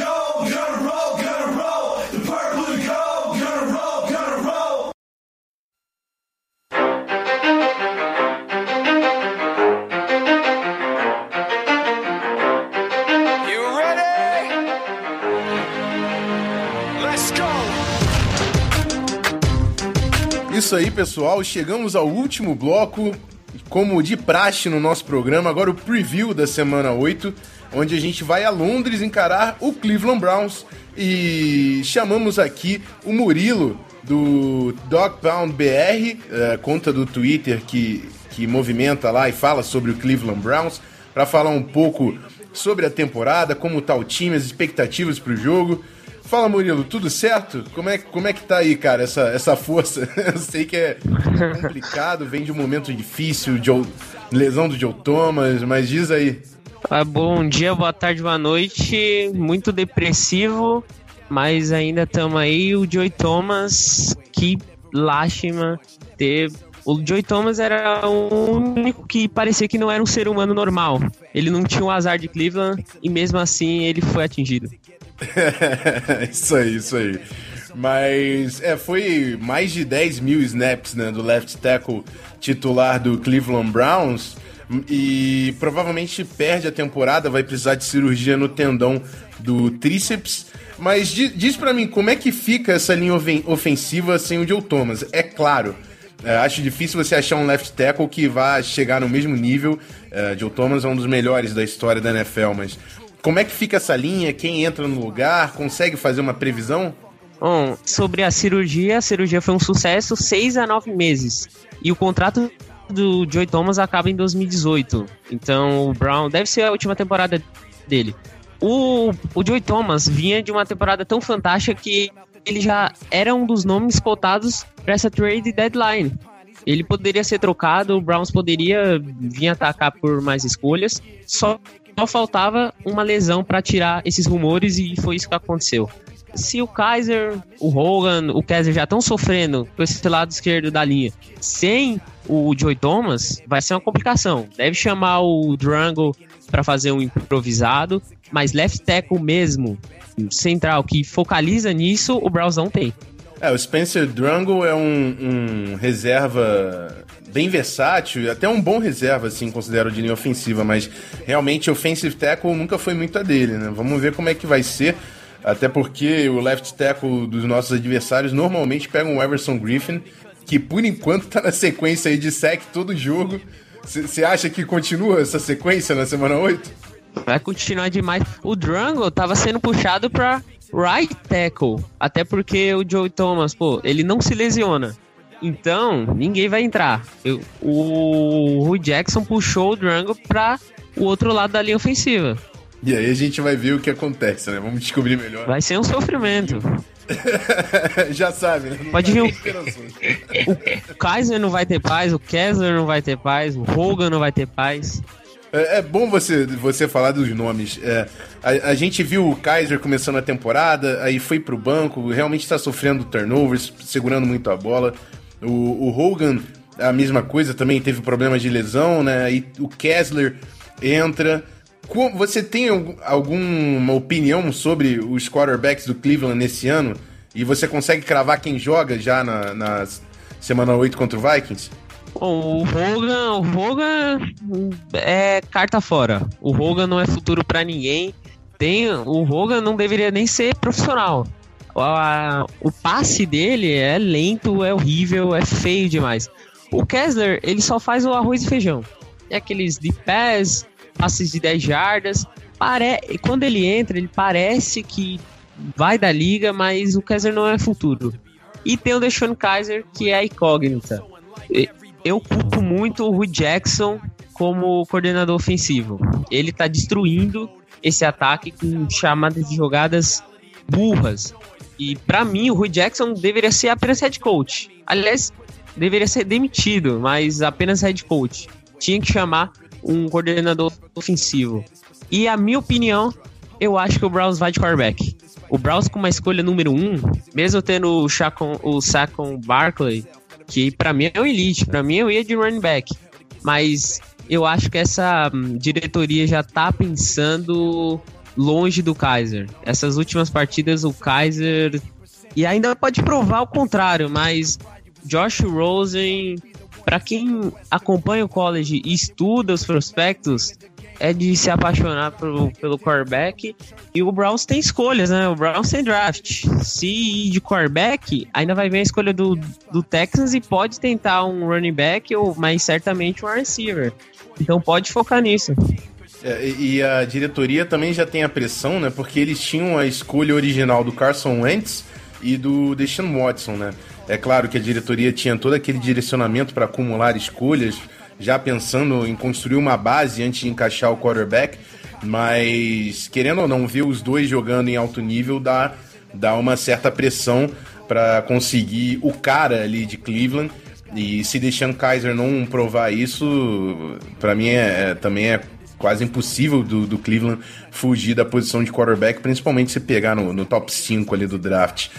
Isso aí, pessoal. Chegamos ao último bloco. Como de praxe no nosso programa, agora o preview da semana 8 onde a gente vai a Londres encarar o Cleveland Browns e chamamos aqui o Murilo do Dogpound BR, é, conta do Twitter que, que movimenta lá e fala sobre o Cleveland Browns, para falar um pouco sobre a temporada, como tá o time, as expectativas para o jogo. Fala Murilo, tudo certo? Como é, como é que tá aí, cara, essa, essa força? Eu sei que é complicado, vem de um momento difícil, Joe, lesão do Joe Thomas, mas diz aí. Ah, bom dia, boa tarde, boa noite. Muito depressivo, mas ainda estamos aí. O Joey Thomas, que lástima ter. O Joey Thomas era o único que parecia que não era um ser humano normal. Ele não tinha o um azar de Cleveland e mesmo assim ele foi atingido. isso aí, isso aí. Mas é, foi mais de 10 mil snaps né, do left tackle titular do Cleveland Browns. e provavelmente perde a temporada, vai precisar de cirurgia no tendão do tríceps. Mas di- diz pra mim, como é que fica essa linha ofen- ofensiva sem o Joe Thomas? É claro, é, acho difícil você achar um left tackle que vá chegar no mesmo nível. É, Joe Thomas é um dos melhores da história da NFL, mas como é que fica essa linha? Quem entra no lugar? Consegue fazer uma previsão? Bom, sobre a cirurgia, a cirurgia foi um sucesso, seis a nove meses. E o contrato do Joey Thomas acaba em 2018. Então o Brown deve ser a última temporada dele. O, o Joey Thomas vinha de uma temporada tão fantástica que ele já era um dos nomes cotados para essa trade deadline. Ele poderia ser trocado, o Browns poderia vir atacar por mais escolhas, só, só faltava uma lesão para tirar esses rumores e foi isso que aconteceu se o Kaiser, o Hogan, o Kaiser já estão sofrendo com esse lado esquerdo da linha, sem o Joey Thomas, vai ser uma complicação. Deve chamar o Drango para fazer um improvisado, mas left tackle mesmo, central, que focaliza nisso, o Browns não tem. É, o Spencer Drungle é um, um reserva bem versátil, até um bom reserva, assim, considero de linha ofensiva, mas realmente offensive tackle nunca foi muito a dele, né? Vamos ver como é que vai ser. Até porque o left tackle dos nossos adversários normalmente pega um Everson Griffin, que por enquanto tá na sequência aí de sec todo jogo. Você acha que continua essa sequência na semana 8? Vai continuar demais. O Drango tava sendo puxado pra right tackle. Até porque o Joey Thomas, pô, ele não se lesiona. Então, ninguém vai entrar. Eu- o Rui Jackson puxou o Drango pra o outro lado da linha ofensiva. E aí a gente vai ver o que acontece, né? Vamos descobrir melhor. Vai ser um sofrimento. Já sabe, né? Não Pode dá vir o-. O Kaiser não vai ter paz, o Kessler não vai ter paz, o Hogan não vai ter paz. É, é bom você, você falar dos nomes. É, a, a gente viu o Kaiser começando a temporada, aí foi pro banco, realmente está sofrendo turnovers, segurando muito a bola. O, o Hogan, a mesma coisa, também teve problemas de lesão, né? E o Kessler entra. Você tem algum- alguma opinião sobre os quarterbacks do Cleveland nesse ano? E você consegue cravar quem joga já na, na semana 8 contra o Vikings? Bom, o Hogan, o Hogan é carta fora. O Hogan não é futuro pra ninguém. Tem, o Hogan não deveria nem ser profissional. A- o passe dele é lento, é horrível, é feio demais. O Kessler, ele só faz o arroz e feijão. É aqueles de pés, passes de 10 jardas. Pare... Quando ele entra, ele parece que vai da liga, mas o Kessler não é futuro. E tem o Deshaun Kaiser, que é a incógnita. Eu culpo muito o Rui Jackson como coordenador ofensivo. Ele tá destruindo esse ataque com chamadas de jogadas burras. E pra mim, o Rui Jackson deveria ser apenas head coach. Aliás, deveria ser demitido, mas apenas head coach. Tinha que chamar um coordenador ofensivo. E a minha opinião, eu acho que o Browns vai de quarterback. O Browns com uma escolha número um, mesmo tendo o, Chacon, o Saquon Barkley, que pra mim é um elite, pra mim eu ia de running back. Mas eu acho que essa hum, diretoria já tá pensando longe do Kaiser. Essas últimas partidas o Kaiser e ainda pode provar o contrário, mas Josh Rosen, pra quem acompanha o college e estuda os prospectos, é de se apaixonar pelo, pelo quarterback. E o Browns tem escolhas, né? O Browns tem draft. Se ir de quarterback, ainda vai vir a escolha do, do Texans e pode tentar um running back, ou mas certamente um receiver. Então pode focar nisso. É, e a diretoria também já tem a pressão, né? Porque eles tinham a escolha original do Carson Wentz e do Deshaun Watson, né? É claro que a diretoria tinha todo aquele direcionamento para acumular escolhas, já pensando em construir uma base antes de encaixar o quarterback, mas querendo ou não ver os dois jogando em alto nível dá, dá uma certa pressão para conseguir o cara ali de Cleveland. E se deixando Kaiser não provar isso, para mim é, é- também é quase impossível do, do Cleveland fugir da posição de quarterback, principalmente se pegar no, no top 5 ali do draft.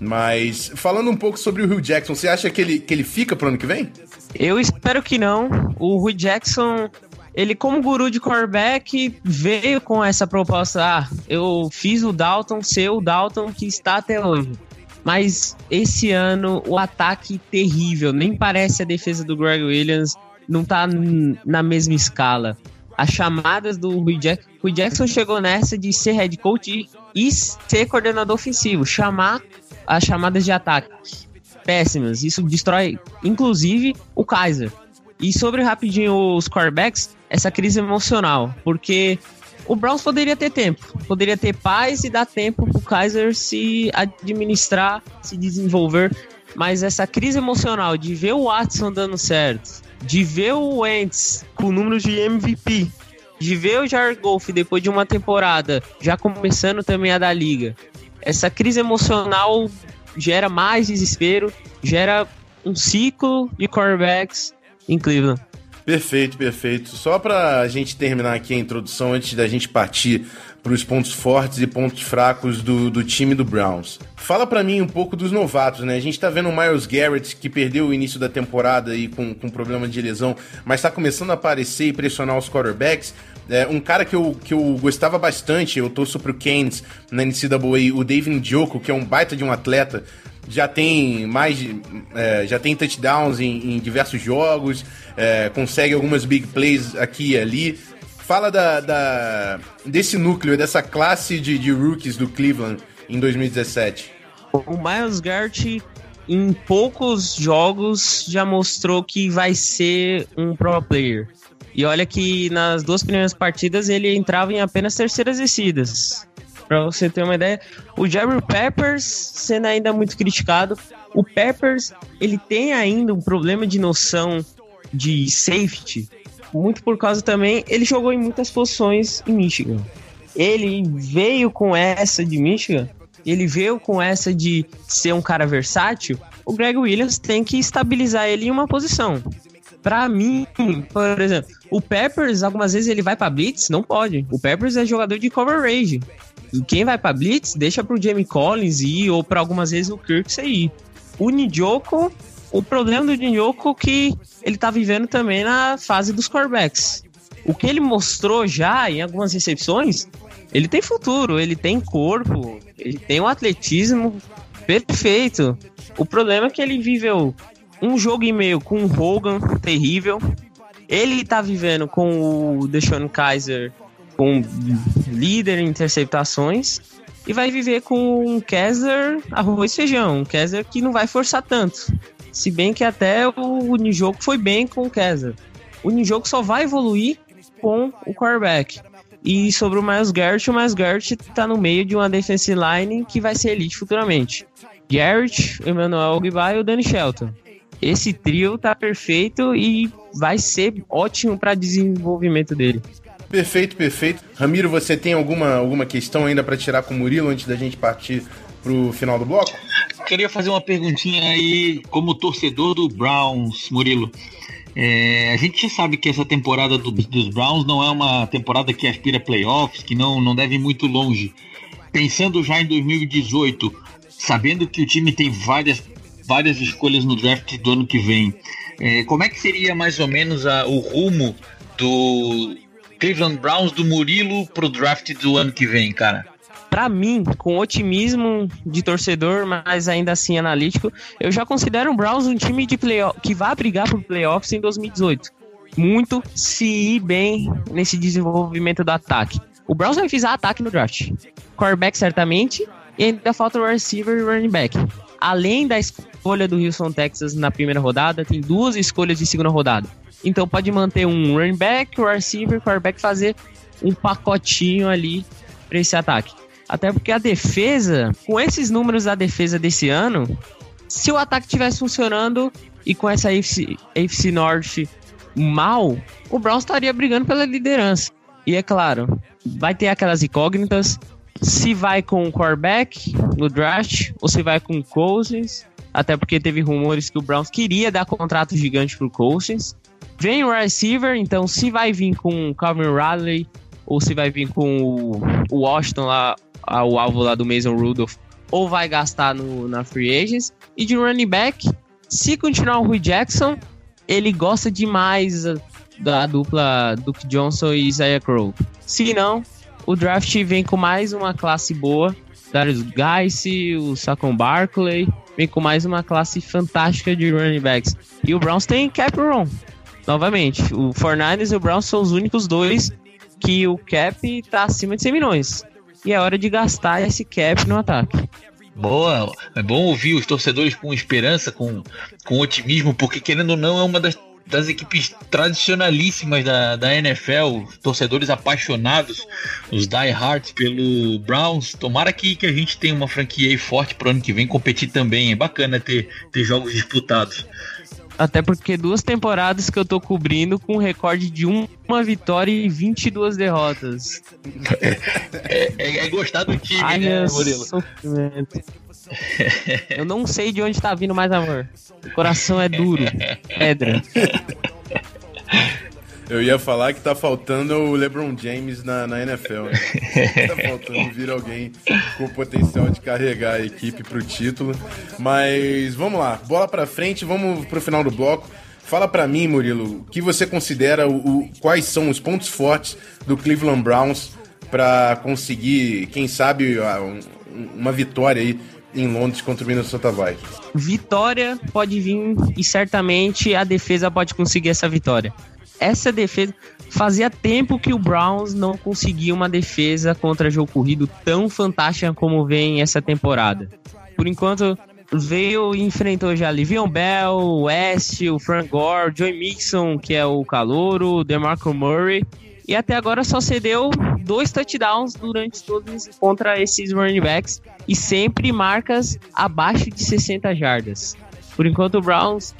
Mas falando um pouco sobre o Hugh Jackson, você acha que ele, que ele fica pro ano que vem? Eu espero que não. O Rui Jackson, ele como guru de quarterback, veio com essa proposta. Ah, eu fiz o Dalton ser o Dalton que está até hoje. Mas esse ano, o ataque terrível. Nem parece a defesa do Greg Williams. não tá na mesma escala. As chamadas do Rui Jackson. Rui Jackson chegou nessa de ser head coach e, e ser coordenador ofensivo. Chamar as chamadas de ataque. Péssimas. Isso destrói, inclusive, o Kaiser. E sobre rapidinho os quarterbacks, essa crise emocional. Porque o Browns poderia ter tempo. Poderia ter paz e dar tempo pro Kaiser se administrar, se desenvolver. Mas essa crise emocional de ver o Watson dando certo, de ver o Wentz com números de MVP, de ver o Jared Goff depois de uma temporada já começando também a da liga. Essa crise emocional gera mais desespero, gera um ciclo de quarterbacks em Cleveland. Perfeito, perfeito. Só pra gente terminar aqui a introdução, antes da gente partir pros pontos fortes e pontos fracos do, do time do Browns. Fala pra mim um pouco dos novatos, né? A gente tá vendo o Miles Garrett, que perdeu o início da temporada aí com, com problema de lesão, mas tá começando a aparecer e pressionar os quarterbacks. É, um cara que eu, que eu gostava bastante, eu torço pro Canes na NCAA, o David Njoku, que é um baita de um atleta, já tem mais é, já tem touchdowns em, em diversos jogos, é, consegue algumas big plays aqui e ali. Fala da, da- desse núcleo, dessa classe de, de rookies do Cleveland em 2017. O Miles Garrett, em poucos jogos, já mostrou que vai ser um pro player. E olha que nas duas primeiras partidas ele entrava em apenas terceiras descidas. Pra você ter uma ideia, o Jerry Peppers sendo ainda muito criticado. O Peppers, ele tem ainda um problema de noção de safety, muito por causa também, ele jogou em muitas posições em Michigan. Ele veio com essa de Michigan, ele veio com essa de ser um cara versátil. O Greg Williams tem que estabilizar ele em uma posição. Pra mim, por exemplo, o Peppers, algumas vezes ele vai pra Blitz, não pode. O Peppers é jogador de coverage. Quem vai pra Blitz, deixa pro Jamie Collins ir, ou pra algumas vezes o Kirk ir. O Nijoko, o problema do Nijoko é que ele tá vivendo também na fase dos quarterbacks. O que ele mostrou já em algumas recepções, ele tem futuro, ele tem corpo, ele tem um atletismo perfeito. O problema é que ele viveu um jogo e meio com um Hogan terrível. Ele tá vivendo com o Deshaun Kaiser com líder em interceptações e vai viver com um Kessler arroz e feijão, um Kessler que não vai forçar tanto. Se bem que até o Njoku foi bem com o Kessler. O Njoku só vai evoluir com o quarterback. E sobre o Miles Garrett, o Miles Garrett tá no meio de uma defensive line que vai ser elite futuramente. Garrett, Emmanuel Ogbai e o Danny Shelton. Esse trio tá perfeito e vai ser ótimo para desenvolvimento dele. Perfeito, perfeito. Ramiro, você tem alguma, alguma questão ainda pra tirar com o Murilo antes da gente partir pro final do bloco? Queria fazer uma perguntinha aí, como torcedor do Browns, Murilo. É, a gente já sabe que essa temporada do- dos Browns não é uma temporada que aspira playoffs, que não, não deve ir muito longe. Pensando já em 2018, sabendo que o time tem várias, várias escolhas no draft do ano que vem, é, como é que seria mais ou menos a- o rumo do Cleveland Browns do Murilo pro draft do ano que vem, cara? Pra mim, com otimismo de torcedor, mas ainda assim analítico, eu já considero o Browns um time de playoff que vai brigar por playoffs em 2018. Muito se ir bem nesse desenvolvimento do ataque. O Browns vai fizer ataque no draft. Quarterback certamente, e ainda falta o receiver e running back. Além da escolha do Houston Texas na primeira rodada, tem duas escolhas de segunda rodada. Então pode manter um running back, o receiver, quarterback fazer um pacotinho ali para esse ataque. Até porque a defesa, com esses números da defesa desse ano, se o ataque tivesse funcionando e com essa AFC, AFC Norte mal, o Browns estaria brigando pela liderança. E é claro, vai ter aquelas incógnitas. Se vai com o quarterback no draft ou se vai com o Cousins. Até porque teve rumores que o Browns queria dar contrato gigante pro Cousins. Vem o receiver, então se vai vir com o Calvin Ridley ou se vai vir com o, o Washington lá, o alvo lá do Mason Rudolph, ou vai gastar no, na free agents. E de running back, se continuar o Rui Jackson, ele gosta demais da dupla Duke Johnson e Isaiah Crow. Se não, o draft vem com mais uma classe boa. Darius Guice, o Saquon Barkley, vem com mais uma classe fantástica de running backs. E o Browns tem cap room. Novamente, o 49ers e o Browns são os únicos dois que o cap tá acima de 100 milhões. E é hora de gastar esse cap no ataque. Boa, é bom ouvir os torcedores com esperança, com, com otimismo, porque querendo ou não é uma das, das equipes tradicionalíssimas da, da NFL, torcedores apaixonados, os diehards pelo Browns. Tomara que, que a gente tenha uma franquia aí forte pro ano que vem competir também. É bacana ter, ter jogos disputados. Até porque duas temporadas que eu tô cobrindo com um recorde de uma vitória e 22 derrotas. É, é, é gostar do time, Ai, né, Murilo? sofrimento. Eu não sei de onde tá vindo mais amor. O coração é duro. Pedra. Eu ia falar que tá faltando o LeBron James na, na NFL. Né? tá faltando vir alguém com potencial de carregar a equipe pro título. Mas vamos lá, bola pra frente, vamos pro final do bloco. Fala pra mim, Murilo, o que você considera o, o- quais são os pontos fortes do Cleveland Browns pra conseguir, quem sabe, um- uma vitória aí em Londres contra o Minnesota Vikings? Vitória pode vir e certamente a defesa pode conseguir essa vitória. Essa defesa. Fazia tempo que o Browns não conseguia uma defesa contra jogo corrido tão fantástica como vem essa temporada. Por enquanto, veio e enfrentou já Livion Bell, West, o Frank Gore, Joey Mixon, que é o calouro, o DeMarco Murray. E até agora só cedeu dois touchdowns durante todos contra esses running backs e sempre marcas abaixo de 60 jardas. Por enquanto o Browns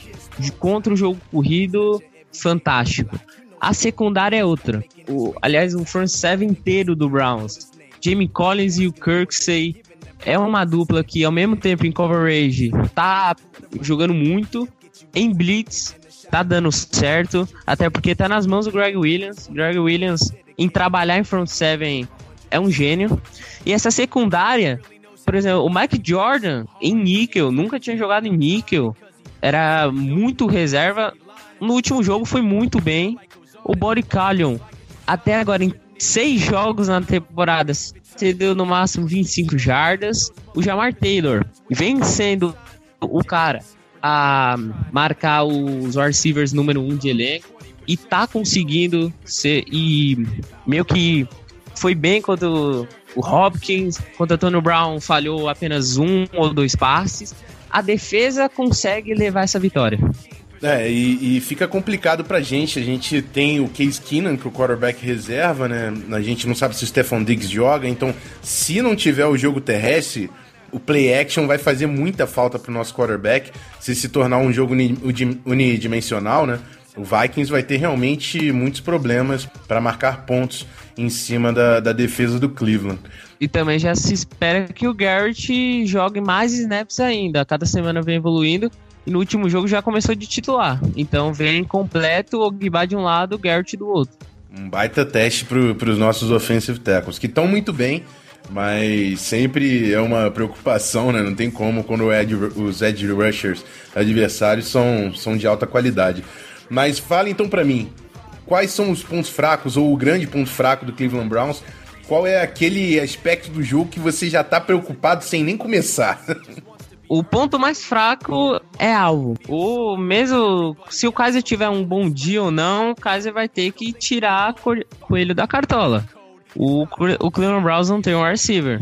contra o jogo corrido fantástico. A secundária é outra. O, aliás, o front seven inteiro do Browns. Jamie Collins e o Kirksey é uma dupla que ao mesmo tempo em coverage tá jogando muito em blitz tá dando certo, até porque tá nas mãos do Greg Williams. Greg Williams em trabalhar em front seven é um gênio. E essa secundária, por exemplo, o Mike Jordan em níquel, nunca tinha jogado em níquel, era muito reserva. No último jogo foi muito bem. O Body Callion, até agora em seis jogos na temporada, cedeu no máximo 25 jardas. O Jamar Taylor vem sendo o cara a marcar os receivers número um de elenco e tá conseguindo ser e meio que foi bem contra o o Hopkins, contra o Tony Brown falhou apenas um ou dois passes. A defesa consegue levar essa vitória. É, e, e fica complicado pra gente. A gente tem o Case Keenan, que é quarterback reserva, né? A gente não sabe se o Stephon Diggs joga, então se não tiver o jogo terrestre, o play action vai fazer muita falta pro nosso quarterback. Se se tornar um jogo unidimensional, né? O Vikings vai ter realmente muitos problemas para marcar pontos em cima da, da defesa do Cleveland. E também já se espera que o Garrett jogue mais snaps ainda. Cada semana vem evoluindo. E no último jogo já começou de titular. Então vem completo o Ogba de um lado, o Garrett do outro. Um baita teste para os nossos offensive tackles, que estão muito bem, mas sempre é uma preocupação, né? Não tem como quando edge- os edge rushers adversários são, são de alta qualidade. Mas fala então para mim, quais são os pontos fracos ou o grande ponto fraco do Cleveland Browns? Qual é aquele aspecto do jogo que você já tá preocupado sem nem começar? O ponto mais fraco é alvo. O mesmo se o Kaiser tiver um bom dia ou não, o Kaiser vai ter que tirar co- coelho da cartola. O, o Cleveland Browns não tem um receiver.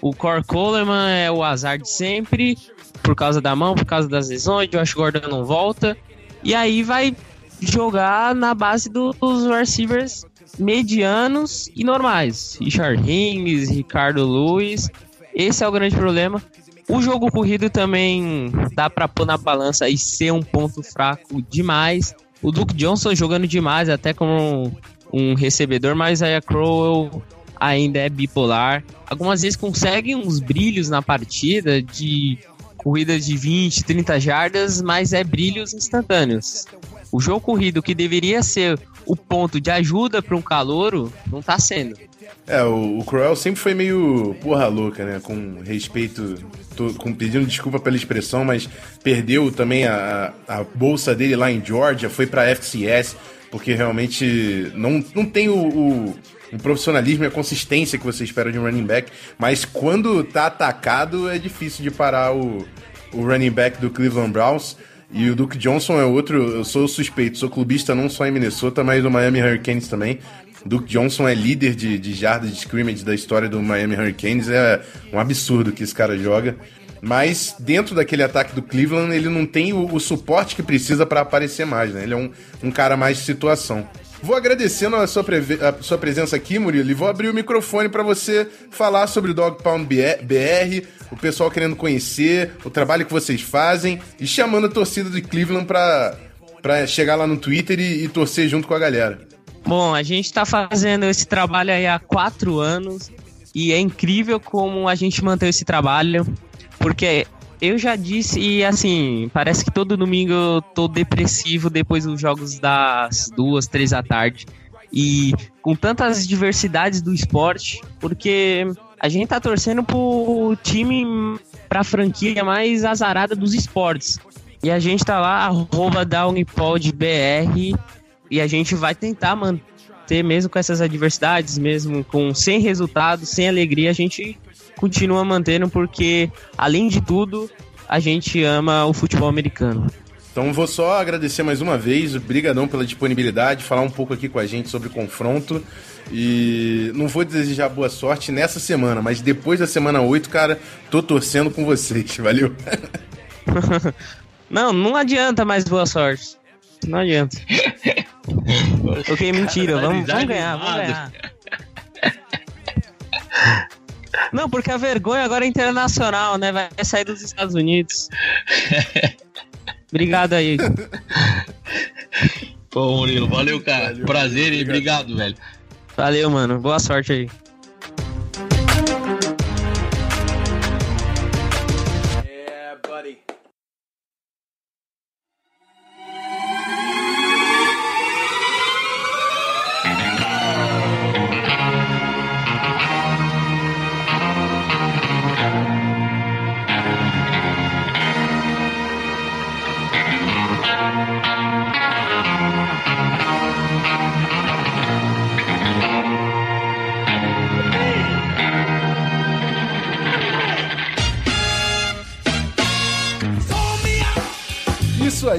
O Cor Coleman é o azar de sempre, por causa da mão, por causa das lesões, Josh Gordon não volta. E aí vai jogar na base do- dos receivers medianos e normais. Richard Hings, Ricardo Lewis. Esse é o grande problema. O jogo corrido também dá pra pôr na balança e ser um ponto fraco demais. O Duke Johnson jogando demais, até como um, um recebedor, mas aí a Crowell ainda é bipolar. Algumas vezes consegue uns brilhos na partida de corridas de 20, 30 jardas, mas é brilhos instantâneos. O jogo corrido, que deveria ser o ponto de ajuda para um calouro, não tá sendo. É, o, o Cruel sempre foi meio porra louca, né? Com respeito, tô, com, pedindo desculpa pela expressão, mas perdeu também a, a bolsa dele lá em Georgia, foi pra FCS, porque realmente não, não tem o, o, o profissionalismo e a consistência que você espera de um running back, mas quando tá atacado é difícil de parar o, o running back do Cleveland Browns. E o Duke Johnson é outro, eu sou suspeito, sou clubista não só em Minnesota, mas no Miami Hurricanes também. Duke Johnson é líder de, de jardas de scrimmage da história do Miami Hurricanes, é um absurdo que esse cara joga. Mas dentro daquele ataque do Cleveland, ele não tem o, o suporte que precisa para aparecer mais, né? Ele é um, um cara mais de situação. Vou agradecendo a sua, a sua presença aqui, Murilo, e vou abrir o microfone para você falar sobre o Dog Pound BR, o pessoal querendo conhecer, o trabalho que vocês fazem e chamando a torcida de Cleveland para chegar lá no Twitter e, e torcer junto com a galera. Bom, a gente está fazendo esse trabalho aí há quatro anos e é incrível como a gente mantém esse trabalho, porque eu já disse, e assim, parece que todo domingo eu tô depressivo depois dos jogos das duas, três da tarde. E com tantas diversidades do esporte, porque a gente tá torcendo pro time, pra franquia mais azarada dos esportes. E a gente tá lá, arroba DownPodBR, e a gente vai tentar manter, mesmo com essas adversidades, mesmo com sem resultado, sem alegria, a gente continua mantendo porque, além de tudo, a gente ama o futebol americano. Então vou só agradecer mais uma vez, brigadão pela disponibilidade, falar um pouco aqui com a gente sobre o confronto. E não vou desejar boa sorte nessa semana, mas depois da semana 8, cara, tô torcendo com vocês. Valeu. não, não adianta mais boa sorte. Não adianta. ok, mentira. Vamos, vamos ganhar, vamos ganhar. Não, porque a vergonha agora é internacional, né? Vai sair dos Estados Unidos. Obrigado aí. Pô, Murilo, valeu, cara. Valeu, Prazer e obrigado, velho. Valeu, mano. Boa sorte aí.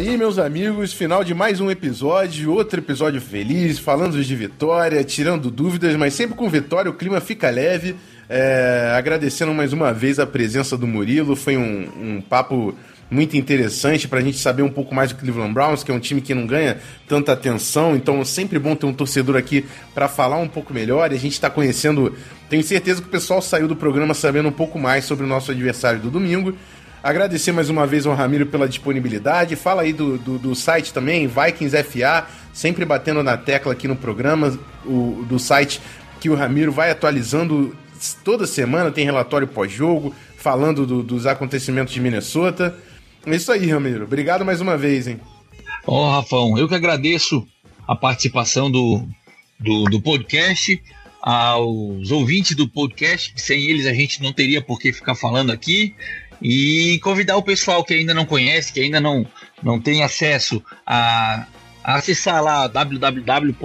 Aí, meus amigos. Final de mais um episódio, outro episódio feliz, falando de vitória, tirando dúvidas, mas sempre com vitória, o clima fica leve. É, agradecendo mais uma vez a presença do Murilo, foi um, um papo muito interessante para a gente saber um pouco mais do Cleveland Browns, que é um time que não ganha tanta atenção, então é sempre bom ter um torcedor aqui para falar um pouco melhor. E a gente está conhecendo, tenho certeza que o pessoal saiu do programa sabendo um pouco mais sobre o nosso adversário do domingo. Agradecer mais uma vez ao Ramiro pela disponibilidade. Fala aí do, do, do, site também, Vikings FA, sempre batendo na tecla aqui no programa o, do site que o Ramiro vai atualizando toda semana, tem relatório pós-jogo, falando do, dos acontecimentos de Minnesota. É isso aí, Ramiro. Obrigado mais uma vez, hein? Ó, oh, Rafão, eu que agradeço a participação do, do, do podcast aos ouvintes do podcast, sem eles a gente não teria por que ficar falando aqui e convidar o pessoal que ainda não conhece, que ainda não, não tem acesso a, a acessar lá www.vikingsfa,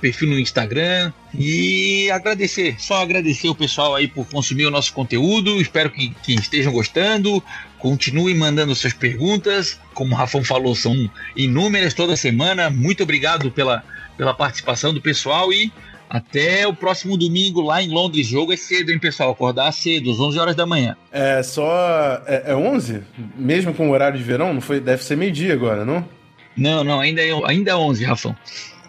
perfil no Instagram. E agradecer, só agradecer o pessoal aí por consumir o nosso conteúdo, espero que, que estejam gostando, continuem mandando suas perguntas, como o Rafão falou, são inúmeras toda semana, muito obrigado pela, pela participação do pessoal e até o próximo domingo lá em Londres. Jogo é cedo, hein, pessoal? Acordar cedo, às 11 horas da manhã. É só. É, é 11? Mesmo com o horário de verão? Não foi? Deve ser meio-dia agora, não? Não, não, ainda é, ainda é 11, Rafão.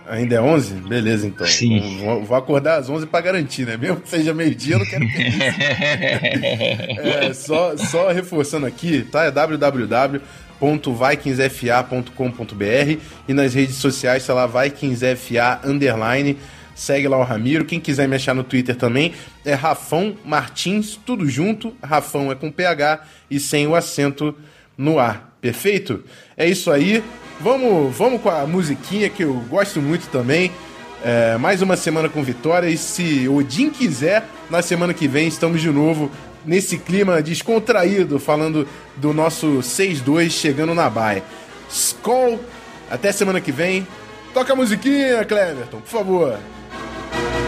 Ainda é 11? Beleza, então. Sim. Vou, vou acordar às 11 para garantir, né? Mesmo que seja meio-dia, eu não quero ter é, só, só reforçando aqui, tá? É www.vikingsfa.com.br e nas redes sociais, sei lá, VikingsFA underline segue lá o Ramiro. Quem quiser me achar no Twitter também é Rafão Martins, tudo junto. Rafão é com PH e sem o acento no ar. Perfeito? É isso aí. Vamos, vamos com a musiquinha que eu gosto muito também. É, mais uma semana com vitória. E se Odin quiser, na semana que vem estamos de novo nesse clima descontraído, falando do nosso 6-2 chegando na baia. Skol! Até semana que vem. Toca a musiquinha, Cleverton, por favor. Vikings,